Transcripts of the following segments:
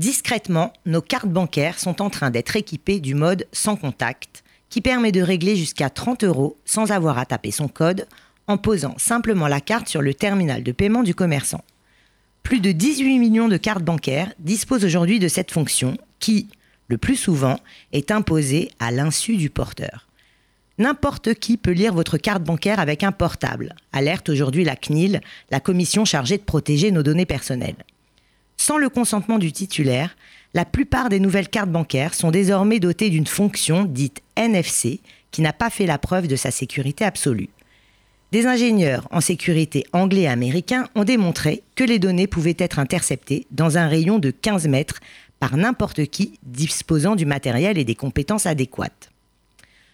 Discrètement, nos cartes bancaires sont en train d'être équipées du mode sans contact, qui permet de régler jusqu'à 30 euros sans avoir à taper son code, en posant simplement la carte sur le terminal de paiement du commerçant. Plus de 18 millions de cartes bancaires disposent aujourd'hui de cette fonction qui, le plus souvent, est imposée à l'insu du porteur. N'importe qui peut lire votre carte bancaire avec un portable, alerte aujourd'hui la CNIL, la commission chargée de protéger nos données personnelles. Sans le consentement du titulaire, la plupart des nouvelles cartes bancaires sont désormais dotées d'une fonction dite NFC qui n'a pas fait la preuve de sa sécurité absolue. Des ingénieurs en sécurité anglais et américains ont démontré que les données pouvaient être interceptées dans un rayon de 15 mètres par n'importe qui disposant du matériel et des compétences adéquates.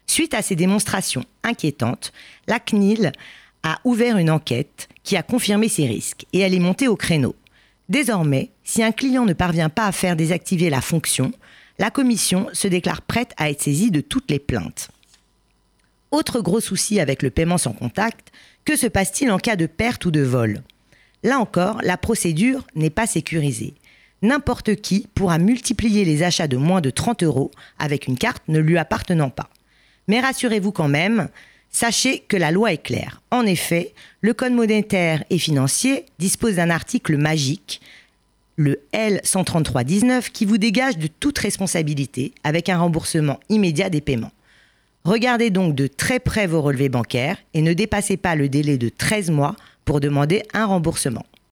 Suite à ces démonstrations inquiétantes, la CNIL a ouvert une enquête qui a confirmé ces risques et elle est montée au créneau. Désormais, si un client ne parvient pas à faire désactiver la fonction, la commission se déclare prête à être saisie de toutes les plaintes. Autre gros souci avec le paiement sans contact, que se passe-t-il en cas de perte ou de vol? Là encore, la procédure n'est pas sécurisée. N'importe qui pourra multiplier les achats de moins de 30 euros avec une carte ne lui appartenant pas. Mais rassurez-vous quand même, sachez que la loi est claire. En effet, le Code monétaire et financier dispose d'un article magique, le L133-19, qui vous dégage de toute responsabilité avec un remboursement immédiat des paiements. Regardez donc de très près vos relevés bancaires et ne dépassez pas le délai de 13 mois pour demander un remboursement.